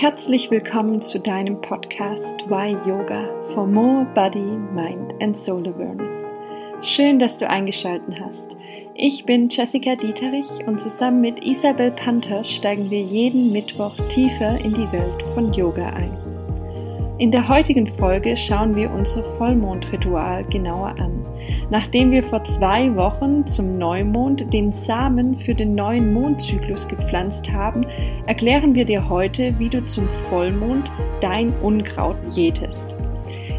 Herzlich willkommen zu deinem Podcast Why Yoga for More Body, Mind and Soul Awareness. Schön, dass du eingeschaltet hast. Ich bin Jessica Dieterich und zusammen mit Isabel Panther steigen wir jeden Mittwoch tiefer in die Welt von Yoga ein. In der heutigen Folge schauen wir unser Vollmondritual genauer an. Nachdem wir vor zwei Wochen zum Neumond den Samen für den neuen Mondzyklus gepflanzt haben, erklären wir dir heute, wie du zum Vollmond dein Unkraut jätest.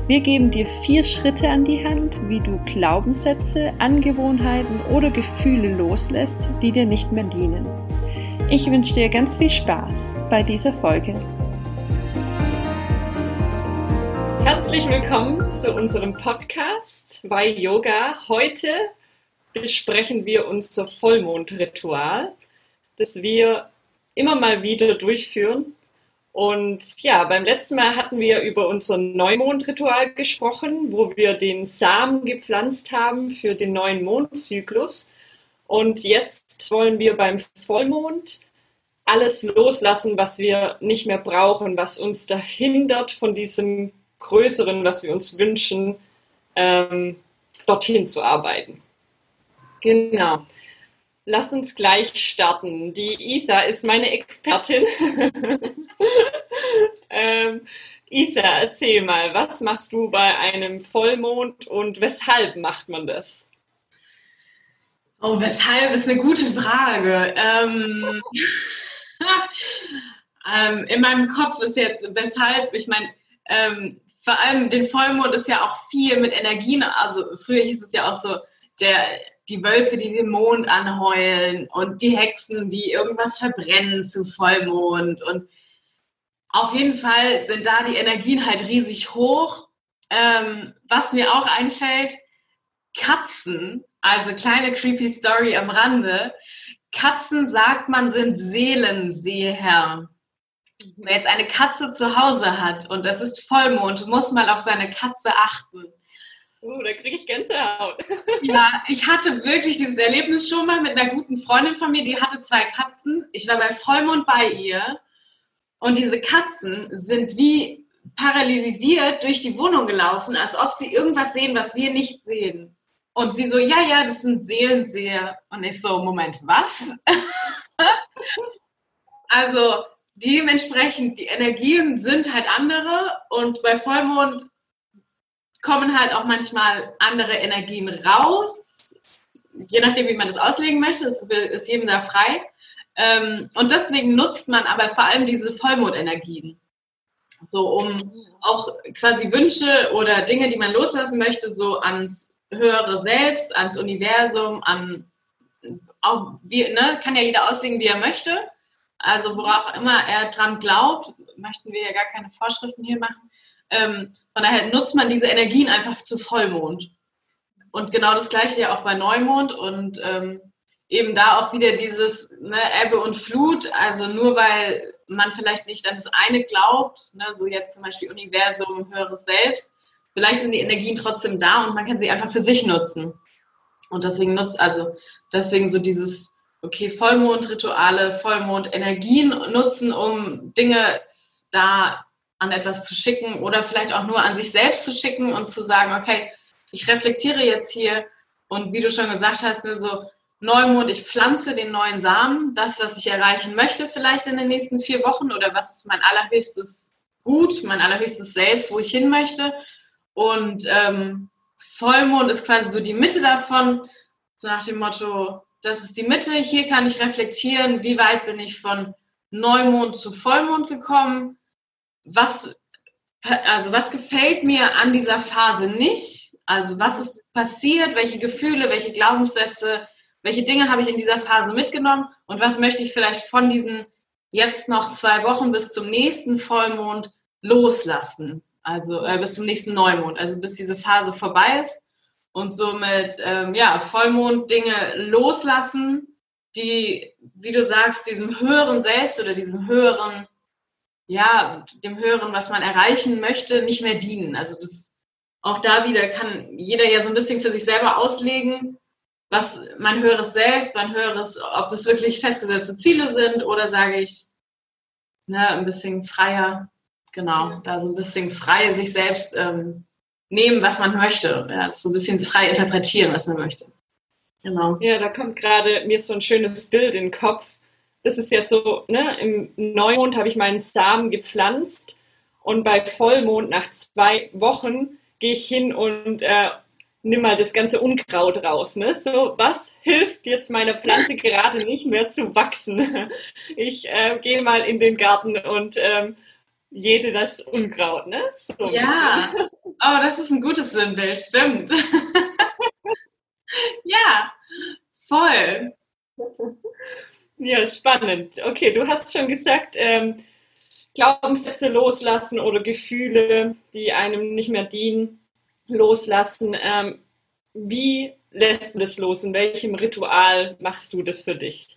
Wir geben dir vier Schritte an die Hand, wie du Glaubenssätze, Angewohnheiten oder Gefühle loslässt, die dir nicht mehr dienen. Ich wünsche dir ganz viel Spaß bei dieser Folge. Herzlich willkommen zu unserem Podcast bei Yoga. Heute besprechen wir unser Vollmondritual, das wir immer mal wieder durchführen. Und ja, beim letzten Mal hatten wir über unser Neumondritual gesprochen, wo wir den Samen gepflanzt haben für den neuen Mondzyklus. Und jetzt wollen wir beim Vollmond alles loslassen, was wir nicht mehr brauchen, was uns da hindert von diesem Größeren, was wir uns wünschen, ähm, dorthin zu arbeiten. Genau. Lass uns gleich starten. Die Isa ist meine Expertin. ähm, Isa, erzähl mal, was machst du bei einem Vollmond und weshalb macht man das? Oh, weshalb ist eine gute Frage. Ähm, ähm, in meinem Kopf ist jetzt, weshalb, ich meine, ähm, vor allem den Vollmond ist ja auch viel mit Energien. Also früher hieß es ja auch so, der, die Wölfe, die den Mond anheulen und die Hexen, die irgendwas verbrennen zu Vollmond. Und auf jeden Fall sind da die Energien halt riesig hoch. Ähm, was mir auch einfällt, Katzen, also kleine creepy Story am Rande. Katzen sagt man sind Seelenseher. Wer jetzt eine Katze zu Hause hat und es ist Vollmond, muss mal auf seine Katze achten. Oh, da kriege ich Gänsehaut. ja, ich hatte wirklich dieses Erlebnis schon mal mit einer guten Freundin von mir, die hatte zwei Katzen. Ich war bei Vollmond bei ihr und diese Katzen sind wie paralysiert durch die Wohnung gelaufen, als ob sie irgendwas sehen, was wir nicht sehen. Und sie so, ja, ja, das sind Seelenseher. Und ich so, Moment, was? also dementsprechend, die Energien sind halt andere und bei Vollmond kommen halt auch manchmal andere Energien raus, je nachdem, wie man das auslegen möchte, das ist jedem da frei. Ähm, und deswegen nutzt man aber vor allem diese Vollmondenergien, so um auch quasi Wünsche oder Dinge, die man loslassen möchte, so ans höhere Selbst, ans Universum, an auch wie, ne, kann ja jeder auslegen, wie er möchte. Also worauf immer er dran glaubt, möchten wir ja gar keine Vorschriften hier machen. Ähm, von daher nutzt man diese Energien einfach zu Vollmond. Und genau das gleiche ja auch bei Neumond und ähm, eben da auch wieder dieses ne, Ebbe und Flut. Also nur weil man vielleicht nicht an das eine glaubt, ne, so jetzt zum Beispiel Universum, höheres Selbst, vielleicht sind die Energien trotzdem da und man kann sie einfach für sich nutzen. Und deswegen nutzt, also deswegen so dieses okay, Vollmondrituale, Vollmondenergien nutzen, um Dinge da an etwas zu schicken oder vielleicht auch nur an sich selbst zu schicken und zu sagen, okay, ich reflektiere jetzt hier und wie du schon gesagt hast, ne, so Neumond, ich pflanze den neuen Samen, das, was ich erreichen möchte vielleicht in den nächsten vier Wochen oder was ist mein allerhöchstes Gut, mein allerhöchstes Selbst, wo ich hin möchte. Und ähm, Vollmond ist quasi so die Mitte davon, so nach dem Motto, das ist die Mitte. Hier kann ich reflektieren, wie weit bin ich von Neumond zu Vollmond gekommen. Was, also was gefällt mir an dieser Phase nicht? Also was ist passiert? Welche Gefühle, welche Glaubenssätze, welche Dinge habe ich in dieser Phase mitgenommen? Und was möchte ich vielleicht von diesen jetzt noch zwei Wochen bis zum nächsten Vollmond loslassen? Also äh, bis zum nächsten Neumond, also bis diese Phase vorbei ist und somit ähm, ja, Vollmond Dinge loslassen, die, wie du sagst, diesem höheren Selbst oder diesem höheren, ja, dem höheren, was man erreichen möchte, nicht mehr dienen. Also das auch da wieder kann jeder ja so ein bisschen für sich selber auslegen, was mein höheres Selbst, mein höheres, ob das wirklich festgesetzte Ziele sind oder sage ich, ne, ein bisschen freier, genau, da so ein bisschen frei sich selbst ähm, nehmen, was man möchte. Ja, so ein bisschen frei interpretieren, was man möchte. Genau. Ja, da kommt gerade mir so ein schönes Bild in den Kopf. Das ist ja so, ne, im Neumond habe ich meinen Samen gepflanzt und bei Vollmond nach zwei Wochen gehe ich hin und äh, nimm mal das ganze Unkraut raus. Ne? So, was hilft jetzt meiner Pflanze gerade nicht mehr zu wachsen? Ich äh, gehe mal in den Garten und ähm, jede das Unkraut. Ne? So ja, oh, das ist ein gutes Sinnbild, stimmt. ja, voll. Ja, spannend. Okay, du hast schon gesagt, ähm, Glaubenssätze loslassen oder Gefühle, die einem nicht mehr dienen loslassen. Ähm, wie lässt du das los? In welchem Ritual machst du das für dich?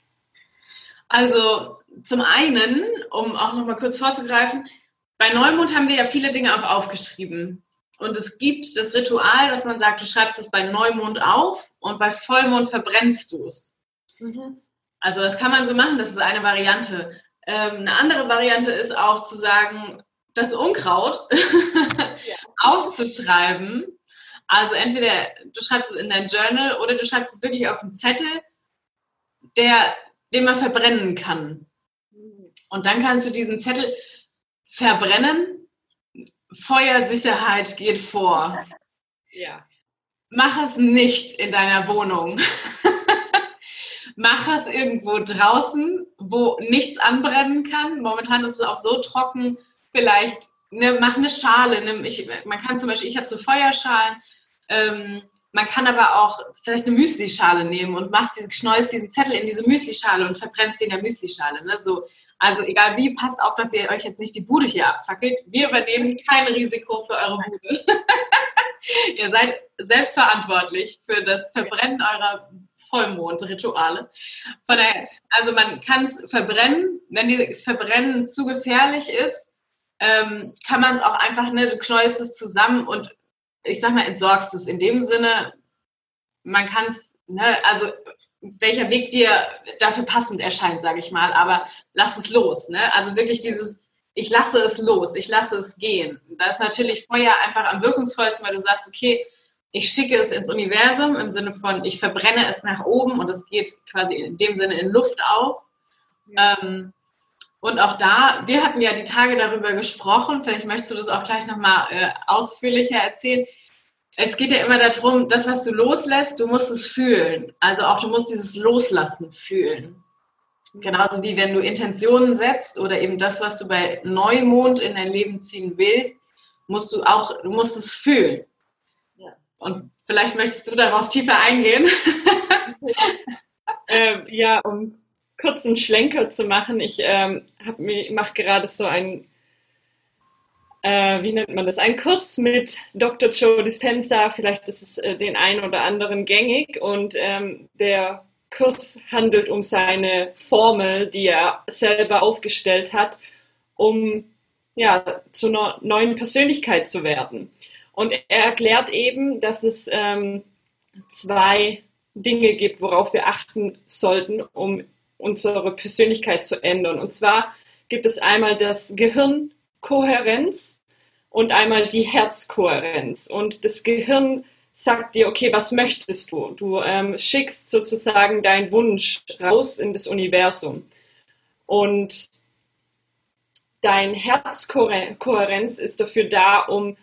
Also zum einen, um auch noch mal kurz vorzugreifen, bei Neumond haben wir ja viele Dinge auch aufgeschrieben. Und es gibt das Ritual, dass man sagt, du schreibst es bei Neumond auf und bei Vollmond verbrennst du es. Mhm. Also das kann man so machen, das ist eine Variante. Ähm, eine andere Variante ist auch zu sagen, das Unkraut ja. aufzuschreiben. Also entweder du schreibst es in dein Journal oder du schreibst es wirklich auf einen Zettel, der, den man verbrennen kann. Und dann kannst du diesen Zettel verbrennen. Feuersicherheit geht vor. Ja. Mach es nicht in deiner Wohnung. Mach es irgendwo draußen, wo nichts anbrennen kann. Momentan ist es auch so trocken, vielleicht ne, mach eine Schale. Ne, ich, man kann zum Beispiel, ich habe so Feuerschalen. Ähm, man kann aber auch vielleicht eine Müslischale nehmen und machst diesen, schneust diesen Zettel in diese Müslischale und verbrennst den in der Müslischale. Ne? So, also egal wie, passt auf, dass ihr euch jetzt nicht die Bude hier abfackelt. Wir übernehmen kein Risiko für eure Bude. ihr seid selbstverantwortlich für das Verbrennen eurer Vollmondrituale. Von daher, also man kann es verbrennen. Wenn die Verbrennen zu gefährlich ist, ähm, kann man es auch einfach, ne, du knäust es zusammen und ich sag mal, entsorgst es in dem Sinne, man kann es, ne, also welcher Weg dir dafür passend erscheint, sage ich mal, aber lass es los, ne? Also wirklich dieses, ich lasse es los, ich lasse es gehen. Da ist natürlich Feuer einfach am wirkungsvollsten, weil du sagst, okay, ich schicke es ins Universum im Sinne von, ich verbrenne es nach oben und es geht quasi in dem Sinne in Luft auf. Ja. Ähm, und auch da, wir hatten ja die Tage darüber gesprochen, vielleicht möchtest du das auch gleich nochmal äh, ausführlicher erzählen. Es geht ja immer darum, das, was du loslässt, du musst es fühlen. Also auch du musst dieses Loslassen fühlen. Genauso wie wenn du Intentionen setzt oder eben das, was du bei Neumond in dein Leben ziehen willst, musst du auch, du musst es fühlen. Ja. Und vielleicht möchtest du darauf tiefer eingehen. ähm, ja, um kurzen Schlenker zu machen. Ich ähm, mache gerade so ein, äh, wie nennt man das, ein Kurs mit Dr. Joe Dispenza. Vielleicht ist es äh, den einen oder anderen gängig. Und ähm, der Kurs handelt um seine Formel, die er selber aufgestellt hat, um ja, zu einer neuen Persönlichkeit zu werden. Und er erklärt eben, dass es ähm, zwei Dinge gibt, worauf wir achten sollten, um unsere Persönlichkeit zu ändern. Und zwar gibt es einmal das Gehirnkohärenz und einmal die Herzkohärenz. Und das Gehirn sagt dir, okay, was möchtest du? Du ähm, schickst sozusagen deinen Wunsch raus in das Universum. Und dein Herzkohärenz ist dafür da, um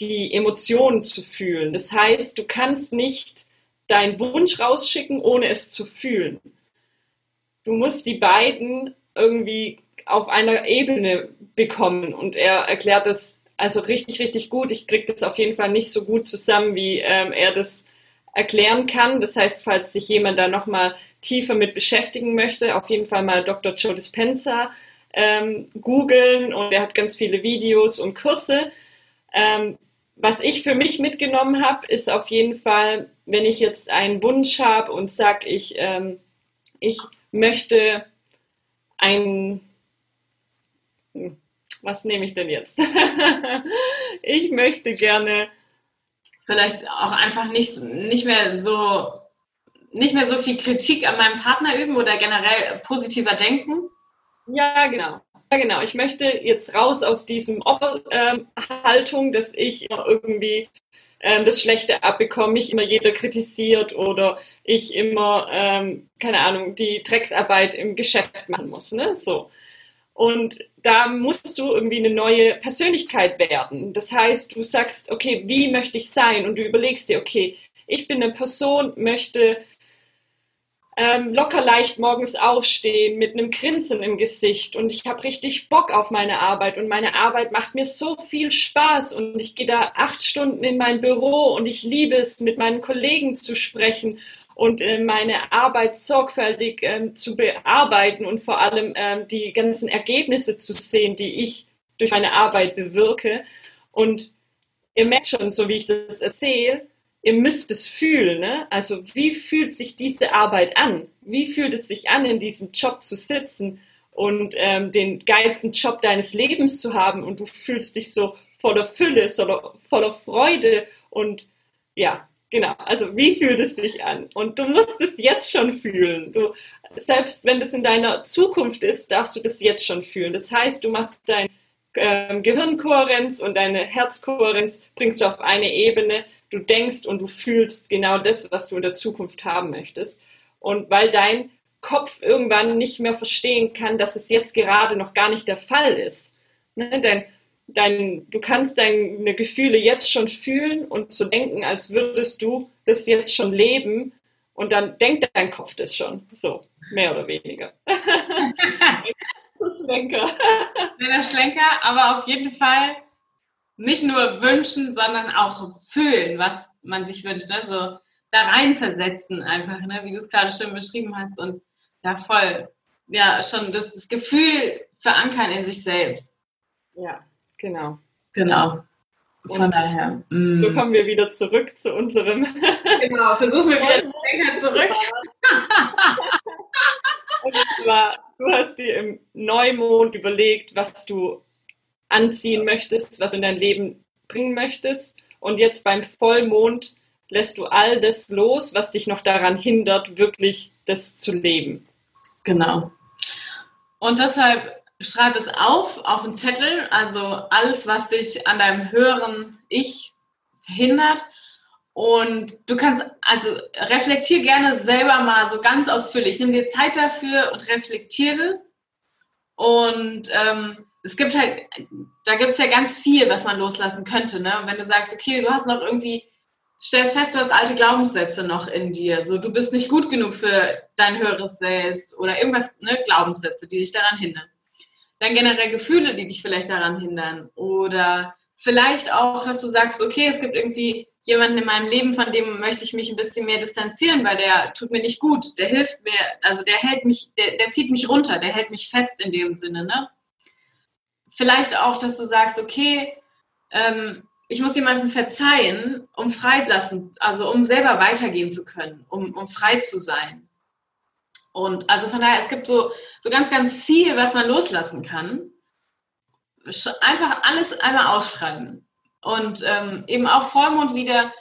die Emotionen zu fühlen. Das heißt, du kannst nicht deinen Wunsch rausschicken, ohne es zu fühlen du musst die beiden irgendwie auf einer Ebene bekommen. Und er erklärt das also richtig, richtig gut. Ich kriege das auf jeden Fall nicht so gut zusammen, wie ähm, er das erklären kann. Das heißt, falls sich jemand da nochmal tiefer mit beschäftigen möchte, auf jeden Fall mal Dr. Joe Dispenza ähm, googeln und er hat ganz viele Videos und Kurse. Ähm, was ich für mich mitgenommen habe, ist auf jeden Fall, wenn ich jetzt einen Wunsch habe und sage, ich, ähm, ich möchte ein, was nehme ich denn jetzt? ich möchte gerne vielleicht auch einfach nicht, nicht mehr so nicht mehr so viel Kritik an meinem Partner üben oder generell positiver denken. Ja, genau. genau, ich möchte jetzt raus aus diesem ähm, dass ich irgendwie ähm, das Schlechte abbekomme, mich immer jeder kritisiert oder ich immer, ähm, keine Ahnung, die Drecksarbeit im Geschäft machen muss. Ne? So. Und da musst du irgendwie eine neue Persönlichkeit werden. Das heißt, du sagst, okay, wie möchte ich sein? Und du überlegst dir, okay, ich bin eine Person, möchte ähm, locker leicht morgens aufstehen mit einem Grinsen im Gesicht und ich habe richtig Bock auf meine Arbeit und meine Arbeit macht mir so viel Spaß und ich gehe da acht Stunden in mein Büro und ich liebe es, mit meinen Kollegen zu sprechen und äh, meine Arbeit sorgfältig ähm, zu bearbeiten und vor allem ähm, die ganzen Ergebnisse zu sehen, die ich durch meine Arbeit bewirke. Und ihr merkt schon, so wie ich das erzähle, ihr müsst es fühlen. Ne? Also wie fühlt sich diese Arbeit an? Wie fühlt es sich an, in diesem Job zu sitzen und ähm, den geilsten Job deines Lebens zu haben und du fühlst dich so voller Fülle, voller, voller Freude und ja, genau. Also wie fühlt es sich an? Und du musst es jetzt schon fühlen. Du, selbst wenn das in deiner Zukunft ist, darfst du das jetzt schon fühlen. Das heißt, du machst dein ähm, Gehirnkohärenz und deine Herzkohärenz bringst du auf eine Ebene, du denkst und du fühlst genau das, was du in der Zukunft haben möchtest. Und weil dein Kopf irgendwann nicht mehr verstehen kann, dass es jetzt gerade noch gar nicht der Fall ist. Ne? Dein, dein, du kannst deine Gefühle jetzt schon fühlen und zu denken, als würdest du das jetzt schon leben. Und dann denkt dein Kopf das schon. So, mehr oder weniger. so Schlenker. Kleiner Schlenker, aber auf jeden Fall nicht nur wünschen, sondern auch fühlen, was man sich wünscht. Ne? So da reinversetzen einfach, ne? wie du es gerade schön beschrieben hast. Und ja, voll, ja, schon das, das Gefühl verankern in sich selbst. Ja, genau. Genau. Von und daher. Mm. So kommen wir wieder zurück zu unserem. genau, versuchen wir wieder den zurück. und zwar, du hast dir im Neumond überlegt, was du anziehen möchtest, was du in dein Leben bringen möchtest. Und jetzt beim Vollmond lässt du all das los, was dich noch daran hindert, wirklich das zu leben. Genau. Und deshalb schreib es auf, auf einen Zettel, also alles, was dich an deinem höheren Ich verhindert. Und du kannst, also reflektier gerne selber mal so ganz ausführlich. Nimm dir Zeit dafür und reflektier das. Und ähm, es gibt halt, da gibt es ja ganz viel, was man loslassen könnte. Ne? Wenn du sagst, okay, du hast noch irgendwie, stellst fest, du hast alte Glaubenssätze noch in dir. So, du bist nicht gut genug für dein höheres Selbst oder irgendwas, ne, Glaubenssätze, die dich daran hindern. Dann generell Gefühle, die dich vielleicht daran hindern. Oder vielleicht auch, dass du sagst, okay, es gibt irgendwie jemanden in meinem Leben, von dem möchte ich mich ein bisschen mehr distanzieren, weil der tut mir nicht gut, der hilft mir, also der hält mich, der, der zieht mich runter, der hält mich fest in dem Sinne, ne? vielleicht auch, dass du sagst, okay, ähm, ich muss jemandem verzeihen, um freilassen, also um selber weitergehen zu können, um, um frei zu sein. Und also von daher, es gibt so, so ganz, ganz viel, was man loslassen kann. Einfach alles einmal ausschreiben. Und ähm, eben auch Vollmond wieder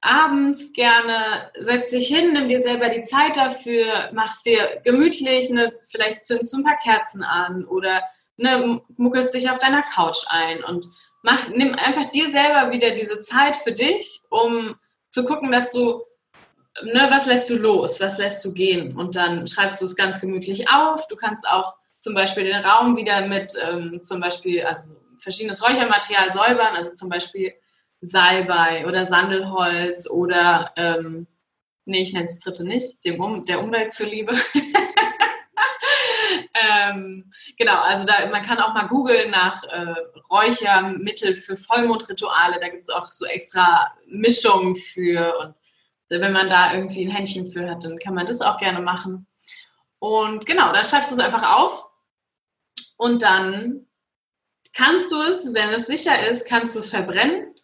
abends gerne, setz dich hin, nimm dir selber die Zeit dafür, machst dir gemütlich, ne, vielleicht zündest du ein paar Kerzen an oder ne, muckelst dich auf deiner Couch ein und mach, nimm einfach dir selber wieder diese Zeit für dich, um zu gucken, dass du, ne, was lässt du los, was lässt du gehen und dann schreibst du es ganz gemütlich auf. Du kannst auch zum Beispiel den Raum wieder mit ähm, zum Beispiel also verschiedenes Räuchermaterial säubern, also zum Beispiel Salbei oder Sandelholz oder ähm, nee, ich nenne es Dritte nicht, dem um, der Umwelt zuliebe. Ähm, genau, also da, man kann auch mal googeln nach äh, Räuchermittel für Vollmondrituale. Da gibt es auch so extra Mischungen für. Und wenn man da irgendwie ein Händchen für hat, dann kann man das auch gerne machen. Und genau, dann schreibst du es einfach auf. Und dann kannst du es, wenn es sicher ist, kannst du es verbrennen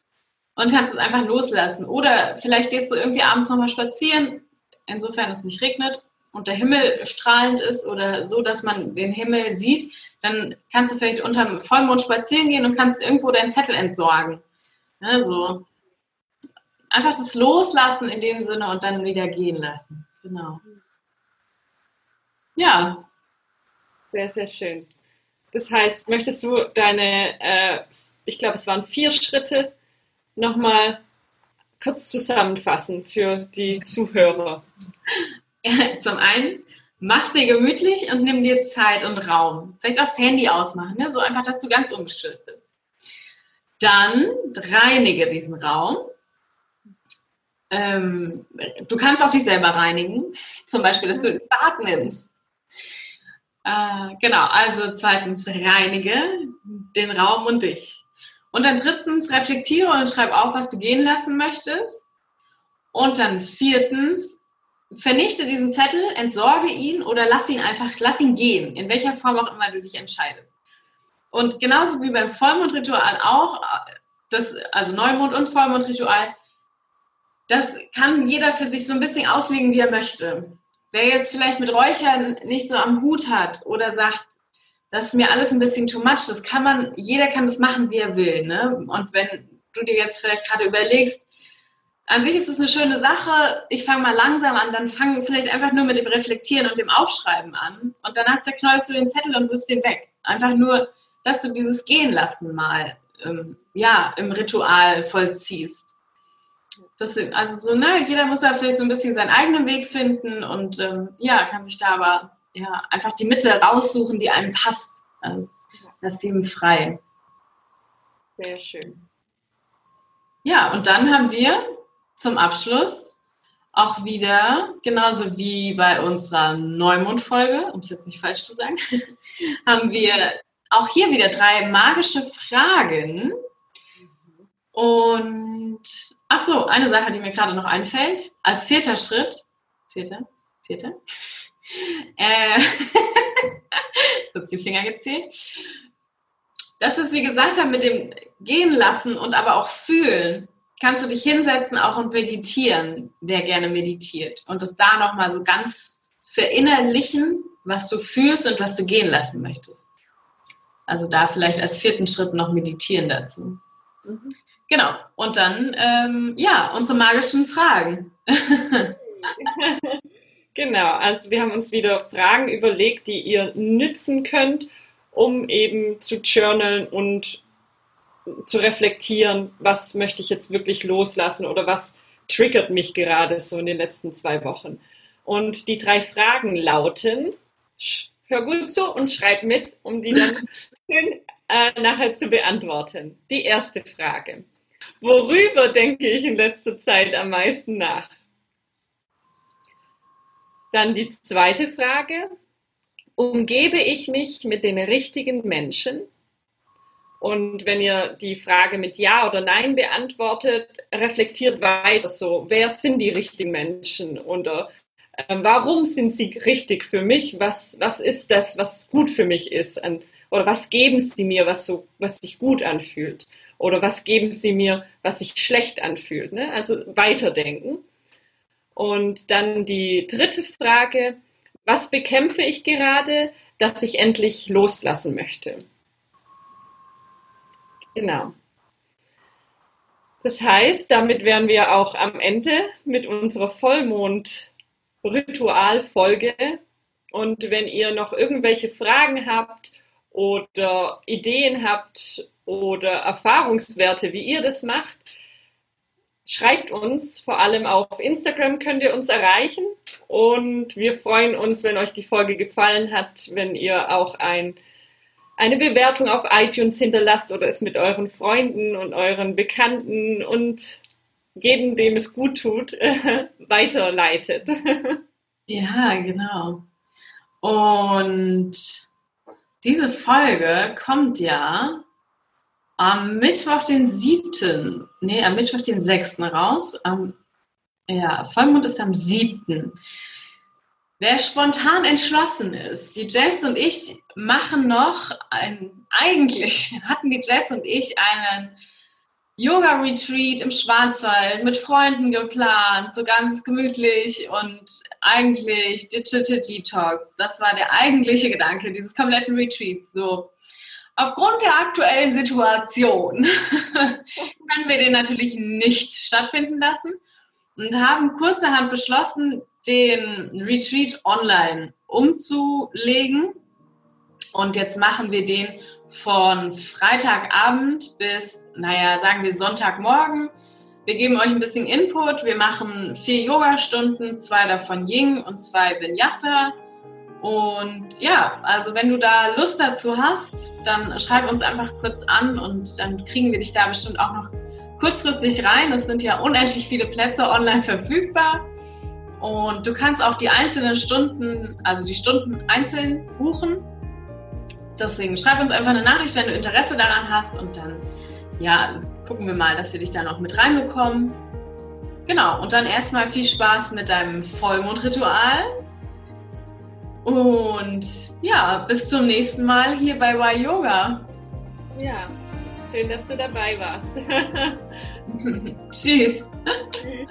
und kannst es einfach loslassen. Oder vielleicht gehst du irgendwie abends nochmal spazieren, insofern es nicht regnet und der Himmel strahlend ist oder so, dass man den Himmel sieht, dann kannst du vielleicht unter dem Vollmond spazieren gehen und kannst irgendwo deinen Zettel entsorgen. Ja, so. Einfach das Loslassen in dem Sinne und dann wieder gehen lassen. Genau. Ja. Sehr, sehr schön. Das heißt, möchtest du deine, äh, ich glaube, es waren vier Schritte, nochmal kurz zusammenfassen für die Zuhörer? Zum einen, mach's dir gemütlich und nimm dir Zeit und Raum. Vielleicht auch das Handy ausmachen, ne? so einfach, dass du ganz ungestört bist. Dann reinige diesen Raum. Ähm, du kannst auch dich selber reinigen, zum Beispiel, dass du ein Bad nimmst. Äh, genau, also zweitens reinige den Raum und dich. Und dann drittens reflektiere und schreib auf, was du gehen lassen möchtest. Und dann viertens vernichte diesen Zettel, entsorge ihn oder lass ihn einfach, lass ihn gehen, in welcher Form auch immer du dich entscheidest. Und genauso wie beim Vollmondritual auch, das, also Neumond und Vollmondritual, das kann jeder für sich so ein bisschen auslegen, wie er möchte. Wer jetzt vielleicht mit Räuchern nicht so am Hut hat oder sagt, das ist mir alles ein bisschen too much, das kann man, jeder kann das machen, wie er will. Ne? Und wenn du dir jetzt vielleicht gerade überlegst, an sich ist es eine schöne Sache. Ich fange mal langsam an, dann fang vielleicht einfach nur mit dem Reflektieren und dem Aufschreiben an. Und danach zerknäulst du den Zettel und wirfst den weg. Einfach nur, dass du dieses Gehen lassen mal ähm, ja, im Ritual vollziehst. Das, also so, ne, jeder muss da vielleicht so ein bisschen seinen eigenen Weg finden und ähm, ja, kann sich da aber ja, einfach die Mitte raussuchen, die einem passt. Ähm, das ist ihm frei. Sehr schön. Ja, und dann haben wir zum Abschluss auch wieder, genauso wie bei unserer Neumond-Folge, um es jetzt nicht falsch zu sagen, haben wir auch hier wieder drei magische Fragen. Und ach so, eine Sache, die mir gerade noch einfällt, als vierter Schritt, vierter, vierter, äh, kurz die Finger gezählt, das ist, wie gesagt mit dem Gehen lassen und aber auch fühlen kannst du dich hinsetzen auch und meditieren, wer gerne meditiert. Und das da nochmal so ganz verinnerlichen, was du fühlst und was du gehen lassen möchtest. Also da vielleicht als vierten Schritt noch meditieren dazu. Mhm. Genau. Und dann, ähm, ja, unsere magischen Fragen. genau. Also wir haben uns wieder Fragen überlegt, die ihr nützen könnt, um eben zu journalen und zu reflektieren, was möchte ich jetzt wirklich loslassen oder was triggert mich gerade so in den letzten zwei Wochen. Und die drei Fragen lauten, hör gut zu und schreib mit, um die dann schön äh, nachher zu beantworten. Die erste Frage. Worüber denke ich in letzter Zeit am meisten nach? Dann die zweite Frage. Umgebe ich mich mit den richtigen Menschen? Und wenn ihr die Frage mit Ja oder Nein beantwortet, reflektiert weiter so, wer sind die richtigen Menschen oder äh, warum sind sie richtig für mich? Was, was ist das, was gut für mich ist? Und, oder was geben sie mir, was, so, was sich gut anfühlt? Oder was geben sie mir, was sich schlecht anfühlt? Ne? Also weiterdenken. Und dann die dritte Frage, was bekämpfe ich gerade, dass ich endlich loslassen möchte? Genau. Das heißt, damit wären wir auch am Ende mit unserer Vollmond-Ritualfolge. Und wenn ihr noch irgendwelche Fragen habt oder Ideen habt oder Erfahrungswerte, wie ihr das macht, schreibt uns. Vor allem auf Instagram könnt ihr uns erreichen. Und wir freuen uns, wenn euch die Folge gefallen hat, wenn ihr auch ein eine Bewertung auf iTunes hinterlasst oder es mit euren Freunden und euren Bekannten und jedem, dem es gut tut, weiterleitet. Ja, genau. Und diese Folge kommt ja am Mittwoch, den 7., nee, am Mittwoch, den 6. raus. Am, ja, Vollmond ist am 7. Wer spontan entschlossen ist, die Jess und ich machen noch ein, eigentlich hatten die Jess und ich einen Yoga-Retreat im Schwarzwald mit Freunden geplant, so ganz gemütlich und eigentlich Digital Detox. Das war der eigentliche Gedanke dieses kompletten Retreats. So, aufgrund der aktuellen Situation können wir den natürlich nicht stattfinden lassen und haben kurzerhand beschlossen, den Retreat online umzulegen. Und jetzt machen wir den von Freitagabend bis, naja, sagen wir Sonntagmorgen. Wir geben euch ein bisschen Input. Wir machen vier Yoga-Stunden, zwei davon Ying und zwei Vinyasa. Und ja, also wenn du da Lust dazu hast, dann schreib uns einfach kurz an und dann kriegen wir dich da bestimmt auch noch kurzfristig rein. Es sind ja unendlich viele Plätze online verfügbar. Und du kannst auch die einzelnen Stunden, also die Stunden einzeln buchen. Deswegen schreib uns einfach eine Nachricht, wenn du Interesse daran hast und dann ja, gucken wir mal, dass wir dich da noch mit reinbekommen. Genau, und dann erstmal viel Spaß mit deinem Vollmondritual. Und ja, bis zum nächsten Mal hier bei Y Yoga. Ja, schön, dass du dabei warst. Tschüss. Tschüss.